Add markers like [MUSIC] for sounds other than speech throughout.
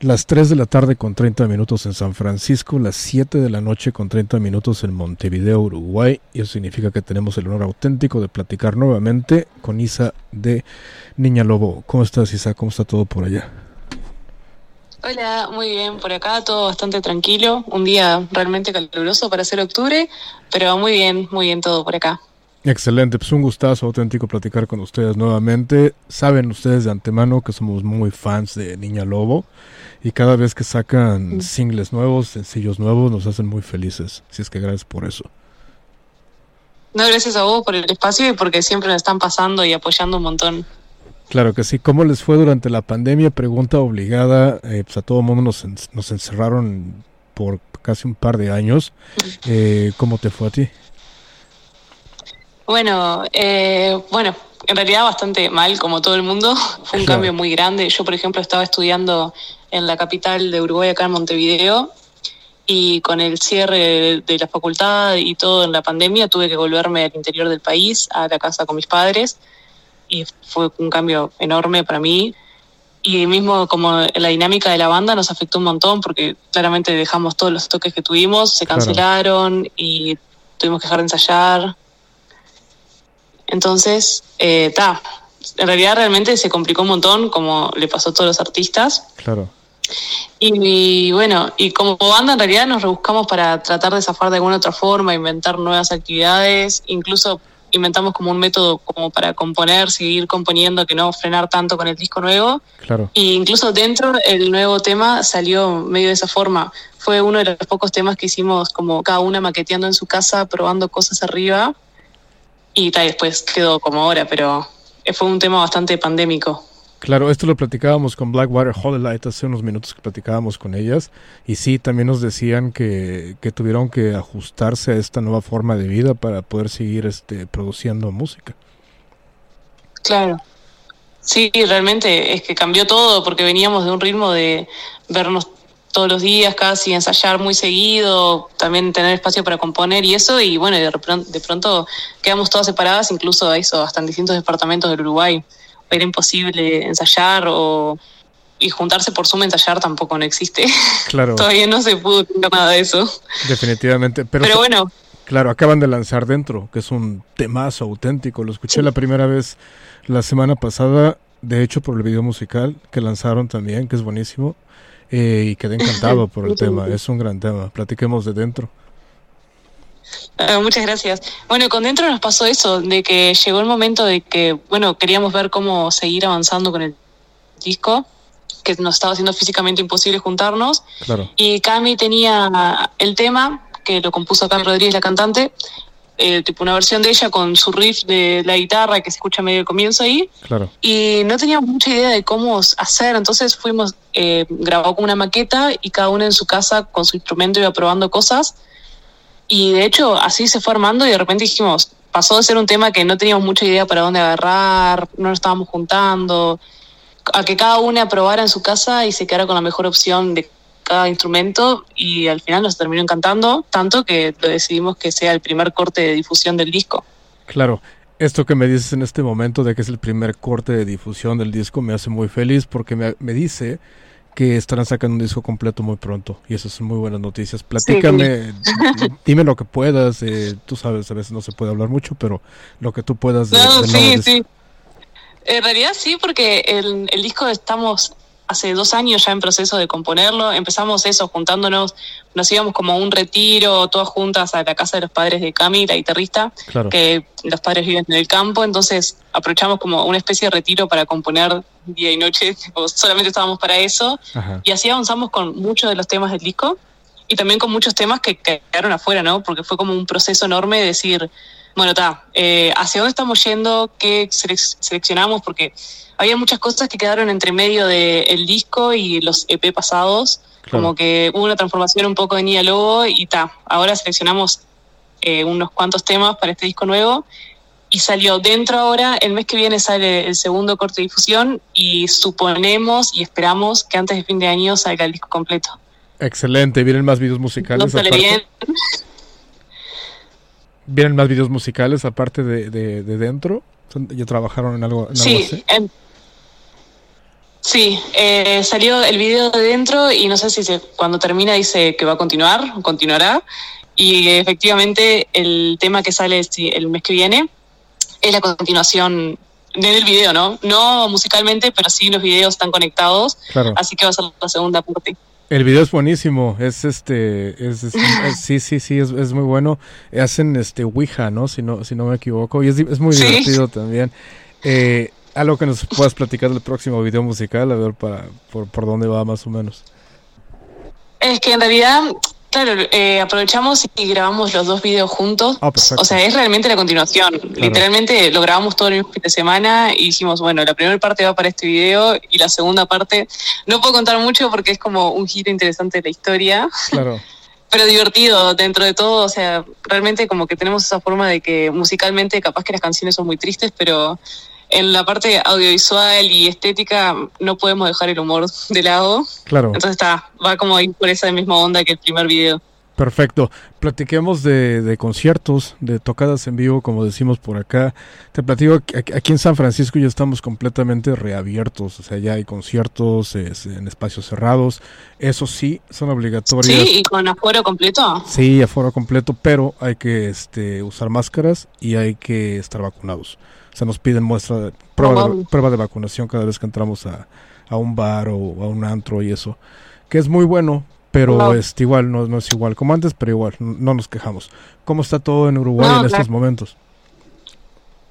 las 3 de la tarde con 30 minutos en San Francisco, las 7 de la noche con 30 minutos en Montevideo, Uruguay. Y eso significa que tenemos el honor auténtico de platicar nuevamente con Isa de Niña Lobo. ¿Cómo estás, Isa? ¿Cómo está todo por allá? Hola, muy bien por acá, todo bastante tranquilo. Un día realmente caluroso para ser octubre, pero muy bien, muy bien todo por acá. Excelente, pues un gustazo auténtico platicar con ustedes nuevamente. Saben ustedes de antemano que somos muy fans de Niña Lobo y cada vez que sacan singles nuevos, sencillos nuevos, nos hacen muy felices. Así es que gracias por eso. No, gracias a vos por el espacio y porque siempre nos están pasando y apoyando un montón. Claro que sí. ¿Cómo les fue durante la pandemia? Pregunta obligada. Eh, pues a todo el mundo nos, nos encerraron por casi un par de años. Eh, ¿Cómo te fue a ti? Bueno, eh, bueno, en realidad bastante mal, como todo el mundo. [LAUGHS] Fue un cambio muy grande. Yo, por ejemplo, estaba estudiando en la capital de Uruguay, acá en Montevideo, y con el cierre de la facultad y todo en la pandemia, tuve que volverme al interior del país, a la casa con mis padres, y fue un cambio enorme para mí. Y mismo como la dinámica de la banda nos afectó un montón porque claramente dejamos todos los toques que tuvimos, se cancelaron y tuvimos que dejar de ensayar entonces, eh, en realidad realmente se complicó un montón, como le pasó a todos los artistas. Claro. Y, bueno, y como banda en realidad nos rebuscamos para tratar de zafar de alguna otra forma, inventar nuevas actividades, incluso inventamos como un método como para componer, seguir componiendo, que no frenar tanto con el disco nuevo. Claro. Y incluso dentro el nuevo tema salió medio de esa forma. Fue uno de los pocos temas que hicimos como cada una maqueteando en su casa, probando cosas arriba y tal, después quedó como ahora, pero fue un tema bastante pandémico. Claro, esto lo platicábamos con Blackwater Light hace unos minutos que platicábamos con ellas y sí, también nos decían que, que tuvieron que ajustarse a esta nueva forma de vida para poder seguir este, produciendo música. Claro, sí, realmente es que cambió todo porque veníamos de un ritmo de vernos todos los días casi, ensayar muy seguido, también tener espacio para componer y eso, y bueno, de, de pronto quedamos todas separadas, incluso eso, hasta en distintos departamentos del Uruguay. Era imposible ensayar o y juntarse por Zoom ensayar tampoco no existe. [LAUGHS] Claro. Todavía no se pudo nada de eso. Definitivamente. Pero, Pero bueno. Claro, acaban de lanzar Dentro, que es un temazo auténtico. Lo escuché la primera vez la semana pasada, de hecho por el video musical que lanzaron también, que es buenísimo. Eh, y quedé encantado [LAUGHS] por el tema, es un gran tema. Platiquemos de dentro. Ah, muchas gracias. Bueno, con dentro nos pasó eso, de que llegó el momento de que, bueno, queríamos ver cómo seguir avanzando con el disco, que nos estaba haciendo físicamente imposible juntarnos. Claro. Y Cami tenía el tema, que lo compuso Cami Rodríguez, la cantante, eh, tipo una versión de ella con su riff de la guitarra que se escucha medio comienzo ahí. Claro. Y no teníamos mucha idea de cómo hacer, entonces fuimos, eh, grabó con una maqueta y cada uno en su casa con su instrumento iba probando cosas. Y de hecho así se fue armando y de repente dijimos, pasó de ser un tema que no teníamos mucha idea para dónde agarrar, no nos estábamos juntando, a que cada una probara en su casa y se quedara con la mejor opción de cada instrumento y al final nos terminó encantando, tanto que decidimos que sea el primer corte de difusión del disco. Claro, esto que me dices en este momento de que es el primer corte de difusión del disco me hace muy feliz porque me, dice que estarán sacando un disco completo muy pronto y eso son muy buenas noticias. Platícame, dime lo que puedas, eh, tú sabes, a veces no se puede hablar mucho, pero lo que tú puedas. De, no, sí, sí. En realidad sí, porque el, el disco estamos hace dos años ya en proceso de componerlo. Empezamos eso, juntándonos, nos íbamos como a un retiro, todas juntas a la casa de los padres de Cami, la guitarrista, que los padres viven en el campo, entonces aprovechamos como una especie de retiro para componer día y noche, solamente estábamos para eso, y así avanzamos con muchos de los temas del disco y también con muchos temas que quedaron afuera, ¿no? Porque fue como un proceso enorme de decir, bueno, está, eh, ¿hacia dónde estamos yendo? ¿Qué seleccionamos? Porque había muchas cosas que quedaron entre medio del disco y los EP pasados. Como que hubo una transformación un poco de Nia Lobo y ta, ahora seleccionamos eh, unos cuantos temas para este disco nuevo y salió dentro ahora, el mes que viene sale el segundo corte de difusión y suponemos y esperamos que antes de fin de año salga el disco completo. Excelente, vienen más videos musicales. sale bien. ¿Vienen más videos musicales aparte de, de, dentro? ¿Ya trabajaron en algo, en sí, así? Sí, eh, salió el video de dentro y no sé si se, cuando termina dice que va a continuar, continuará. Y efectivamente el tema que sale el mes que viene es la continuación del video, ¿no? No musicalmente, pero sí los videos están conectados. Claro. Así que va a ser la segunda parte. El video es buenísimo, es este, es, sí, sí, sí, es, es, muy bueno. Hacen este Ouija, ¿no? Si no, si no me equivoco, y es, es muy divertido también. Eh, algo que nos puedas platicar del próximo video musical, a ver para, por, por dónde va más o menos. Es que en realidad Claro, eh, aprovechamos y grabamos los dos videos juntos. Ah, o sea, es realmente la continuación. Literalmente lo grabamos todo el mismo fin de semana y dijimos, bueno, la primera parte va para este video y la segunda parte no puedo contar mucho porque es como un giro interesante de la historia. [LAUGHS] Claro. Pero divertido dentro de todo, o sea, realmente como que tenemos esa forma de que musicalmente capaz que las canciones son muy tristes, pero en la parte audiovisual y estética no podemos dejar el humor de lado. Claro. Entonces está, va como ahí por esa misma onda que el primer video. Perfecto. Platiquemos de, de, conciertos, de tocadas en vivo, como decimos por acá. Te platico, aquí en San Francisco ya estamos completamente reabiertos, o sea, ya hay conciertos en espacios cerrados. Eso sí, son obligatorios. Sí, y con aforo completo. Sí, aforo completo, pero hay que este, usar máscaras y hay que estar vacunados se nos piden muestra, prueba, de, prueba de vacunación cada vez que entramos a, un bar o a un antro y eso, que es muy bueno, pero este, igual no, no, es igual como antes, pero igual no nos quejamos. ¿Cómo está todo en Uruguay en estos momentos?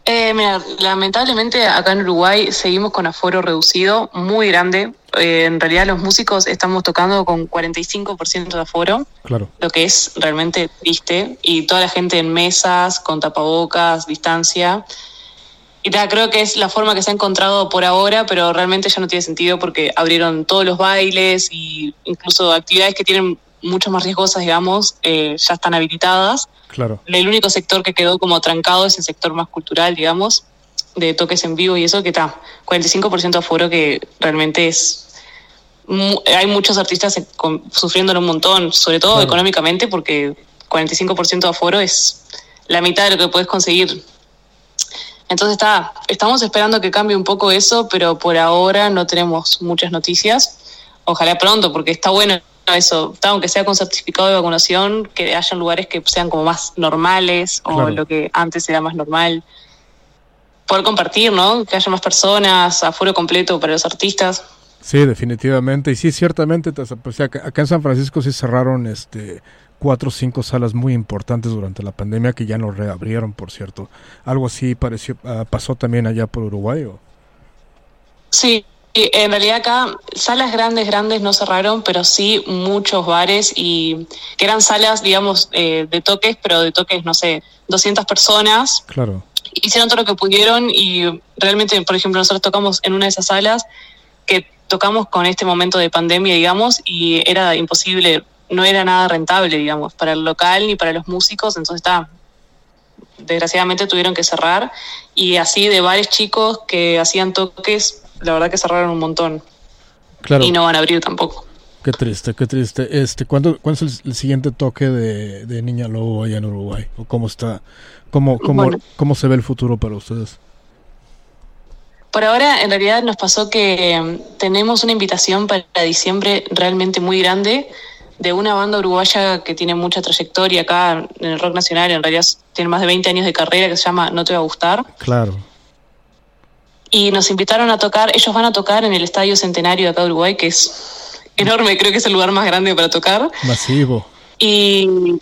Eh, mira, lamentablemente acá en Uruguay seguimos con aforo reducido, muy grande. Eh, en realidad los músicos estamos tocando con 45% de aforo, claro. lo que es realmente triste, y toda la gente en mesas, con tapabocas, distancia. Y creo que es la forma que se ha encontrado por ahora, pero realmente ya no tiene sentido porque abrieron todos los bailes y incluso actividades que tienen mucho más riesgosas, digamos, eh, ya están habilitadas. Claro. El único sector que quedó como trancado es el sector más cultural, digamos, de toques en vivo y eso que está 45% de aforo que realmente es hay muchos artistas sufriéndolo un montón, sobre todo económicamente, porque 45% de aforo es la mitad de lo que puedes conseguir entonces está, estamos esperando que cambie un poco eso, pero por ahora no tenemos muchas noticias. Ojalá pronto, porque está bueno eso, aunque sea con certificado de vacunación, que haya lugares que sean como más normales o lo que antes era más normal. Poder compartir, ¿no? Que haya más personas, aforo completo para los artistas. Sí, definitivamente. Y sí, ciertamente, pues, acá en San Francisco sí cerraron este cuatro o cinco salas muy importantes durante la pandemia que ya no reabrieron, por cierto. ¿Algo así pareció, ah, pasó también allá por Uruguay? ¿o? Sí, en realidad acá salas grandes, grandes no cerraron, pero sí muchos bares y que eran salas, digamos, eh, de toques, pero de toques, no sé, 200 personas. Claro. Hicieron todo lo que pudieron y realmente, por ejemplo, nosotros tocamos en una de esas salas que tocamos con este momento de pandemia, digamos, y era imposible no era nada rentable, digamos, para el local ni para los músicos, entonces está, desgraciadamente tuvieron que cerrar y así de varios chicos que hacían toques, la verdad que cerraron un montón. Claro. Y no van a abrir tampoco. Qué triste, qué triste. Este, ¿cuándo, ¿Cuándo es el, siguiente toque de, Niña Lobo allá en Uruguay? ¿O cómo está? ¿Cómo, cómo, ¿Cómo se ve el futuro para ustedes? Por ahora, en realidad, nos pasó que mm, tenemos una invitación para diciembre realmente muy grande de una banda uruguaya que tiene mucha trayectoria acá en el rock nacional, en realidad tiene más de 20 años de carrera, que se llama No Te Va a Gustar. Claro. Y nos invitaron a tocar, ellos van a tocar en el Estadio Centenario de acá de Uruguay, que es enorme, creo que es el lugar más grande para tocar. Masivo. Y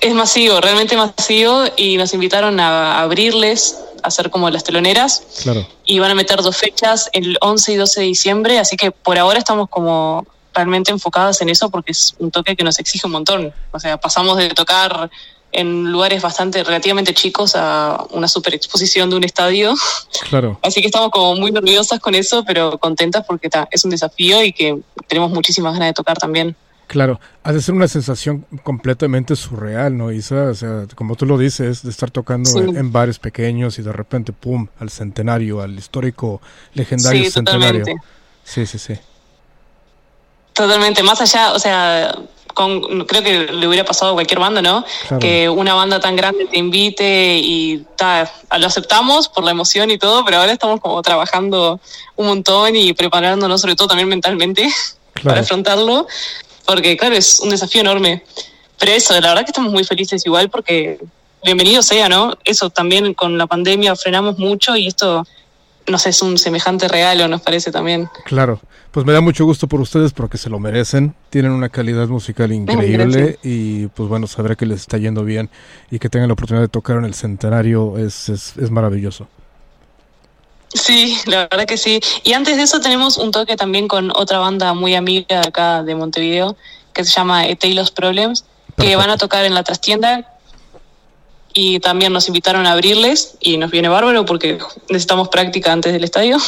es masivo, realmente masivo, y nos invitaron a abrirles, a hacer como las teloneras. Claro. Y van a meter dos fechas, el 11 y 12 de diciembre, así que por ahora estamos como realmente enfocadas en eso porque es un toque que nos exige un montón. O sea, pasamos de tocar en lugares bastante relativamente chicos a una super exposición de un estadio. Claro. [LAUGHS] Así que estamos como muy nerviosas con eso, pero contentas porque es un desafío y que tenemos muchísimas ganas de tocar también. Claro, ha de ser una sensación completamente surreal, ¿no, Isa? O sea, como tú lo dices, de estar tocando en, bares pequeños y de repente, ¡pum!, al centenario, al histórico, legendario sí, centenario. Sí, sí, sí. Totalmente, más allá, o sea, con, creo que le hubiera pasado a cualquier banda, ¿no? Que una banda tan grande te invite y ta, lo aceptamos por la emoción y todo, pero ahora estamos como trabajando un montón y preparándonos sobre todo también mentalmente [LAUGHS] para afrontarlo, porque claro, es un desafío enorme. Pero eso, la verdad que estamos muy felices igual porque bienvenido sea, ¿no? Eso también con la pandemia frenamos mucho y esto no sé, es un semejante regalo, nos parece también. Claro, pues me da mucho gusto por ustedes porque se lo merecen, tienen una calidad musical increíble y pues bueno, saber que les está yendo bien y que tengan la oportunidad de tocar en el centenario es, es, es maravilloso. Sí, la verdad que sí. Y antes de eso tenemos un toque también con otra banda muy amiga acá de Montevideo que se llama Eteilos Problems, que van a tocar en la trastienda y también nos invitaron a abrirles y nos viene bárbaro porque necesitamos práctica antes del estadio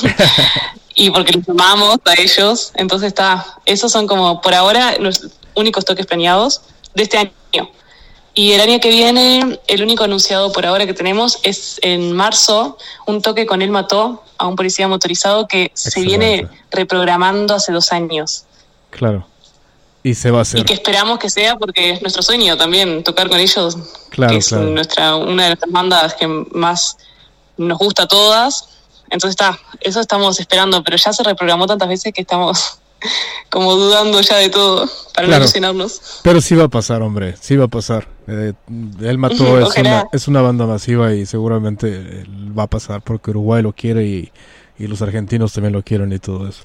[LAUGHS] y porque los amamos a ellos. Entonces está, esos son como por ahora los únicos toques planeados de este año. Y el año que viene, el único anunciado por ahora que tenemos es en marzo, un toque con él mató a un policía motorizado que se viene reprogramando hace dos años. Claro. Y se va a hacer. Y que esperamos que sea porque es nuestro sueño también tocar con ellos. Claro, que es nuestra, una de nuestras bandas que más nos gusta a todas. Entonces está, eso estamos esperando, pero ya se reprogramó tantas veces que estamos [LAUGHS] como dudando ya de todo para no ilusionarnos. Pero sí va a pasar, hombre, sí va a pasar. Eh, él mató, es, una, es una banda masiva y seguramente va a pasar porque Uruguay lo quiere y, y los argentinos también lo quieren y todo eso.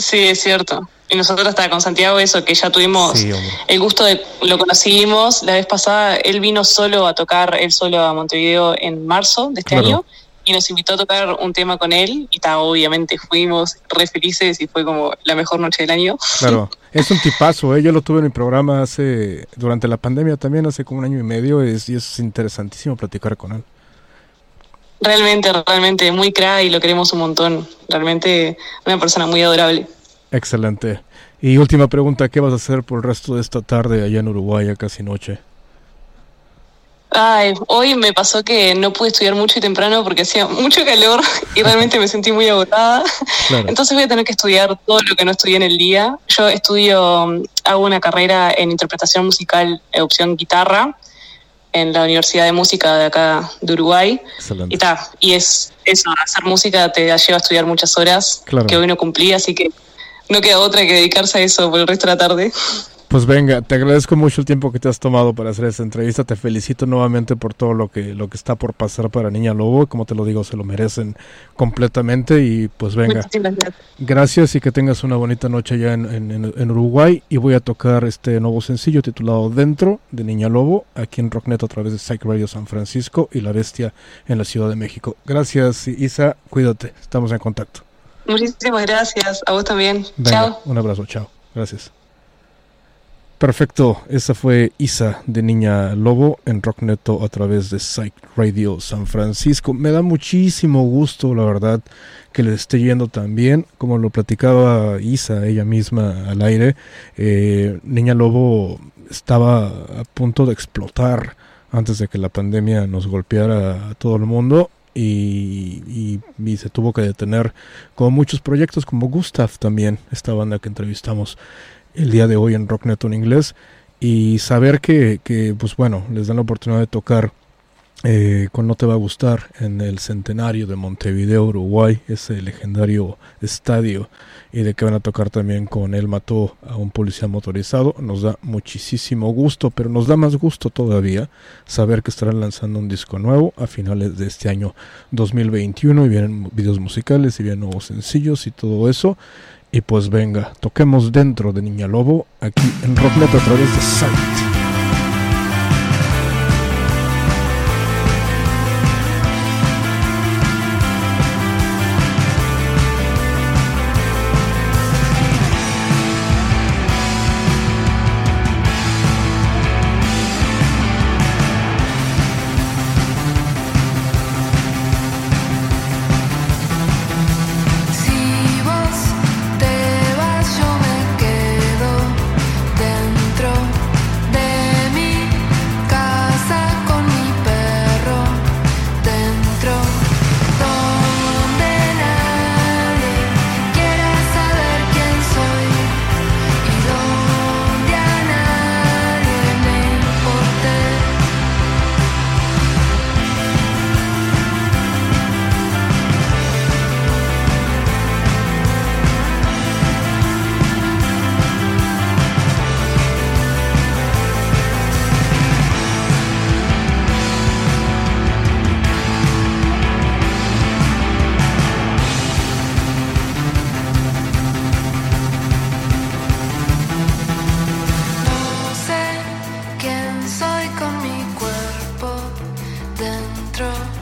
Sí, es cierto. Y nosotros hasta con Santiago eso, que ya tuvimos el gusto de, lo conocimos la vez pasada, él vino solo a tocar, él solo a Montevideo en marzo de este año y nos invitó a tocar un tema con él y ta, obviamente fuimos re felices y fue como la mejor noche del año. Claro, [LAUGHS] es un tipazo, ¿eh? yo lo tuve en mi programa hace, durante la pandemia también, hace como un año y medio es, y es interesantísimo platicar con él. Realmente, realmente, muy cra y lo queremos un montón. Realmente una persona muy adorable. Excelente. Y última pregunta, ¿qué vas a hacer por el resto de esta tarde allá en Uruguay, a casi noche? Ay, hoy me pasó que no pude estudiar mucho y temprano porque hacía mucho calor [LAUGHS] y realmente me sentí muy agotada. Entonces voy a tener que estudiar todo lo que no estudié en el día. Yo estudio, hago una carrera en interpretación musical, opción guitarra, en la Universidad de Música de acá de Uruguay. Y ta, y es eso, hacer música te lleva a estudiar muchas horas que hoy no cumplí, así que no queda otra que dedicarse a eso por el resto de la tarde. Pues venga, te agradezco mucho el tiempo que te has tomado para hacer esta entrevista. Te felicito nuevamente por todo lo que lo que está por pasar para Niña Lobo. Como te lo digo, se lo merecen completamente. Y pues venga, gracias y que tengas una bonita noche allá en, Uruguay. Y voy a tocar este nuevo sencillo titulado Dentro de Niña Lobo, aquí en Rocknet a través de Psych Radio San Francisco y La Bestia en la Ciudad de México. Gracias, Isa. Cuídate. Estamos en contacto. Muchísimas gracias. A vos también. chao. Un abrazo. Chao. Gracias. Perfecto, esa fue Isa de Niña Lobo en Rockneto a través de Psych Radio San Francisco. Me da muchísimo gusto, la verdad, que le esté yendo tan bien. Como lo platicaba Isa ella misma al aire, eh, Niña Lobo estaba a punto de explotar antes de que la pandemia nos golpeara a todo el mundo. Y, y, se tuvo que detener con muchos proyectos como Gustav también, esta banda que entrevistamos el día de hoy en Rocknet en inglés y saber que, que, pues bueno, les dan la oportunidad de tocar eh, con No Te Va a Gustar en el centenario de Montevideo, Uruguay, ese legendario estadio, y de que van a tocar también con Él Mató a un policía motorizado, nos da muchísimo gusto, pero nos da más gusto todavía saber que estarán lanzando un disco nuevo a finales de este año 2021 y vienen videos musicales y vienen nuevos sencillos y todo eso. Y pues venga, toquemos dentro de Niña Lobo aquí en Rocknet a través de Sight. nuestro